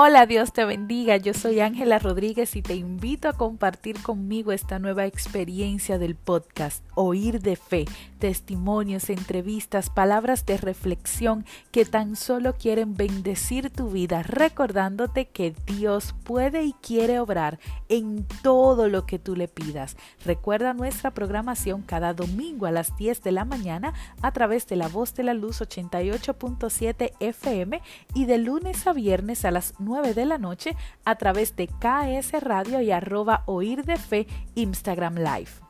Hola, Dios te bendiga. Yo soy Ángela Rodríguez y te invito a compartir conmigo esta nueva experiencia del podcast Oír de Fe, testimonios, entrevistas, palabras de reflexión que tan solo quieren bendecir tu vida, recordándote que Dios puede y quiere obrar en todo lo que tú le pidas. Recuerda nuestra programación cada domingo a las 10 de la mañana a través de la voz de la luz 88.7 FM y de lunes a viernes a las 9 de la noche a través de KS Radio y arroba Oír de Fe Instagram Live.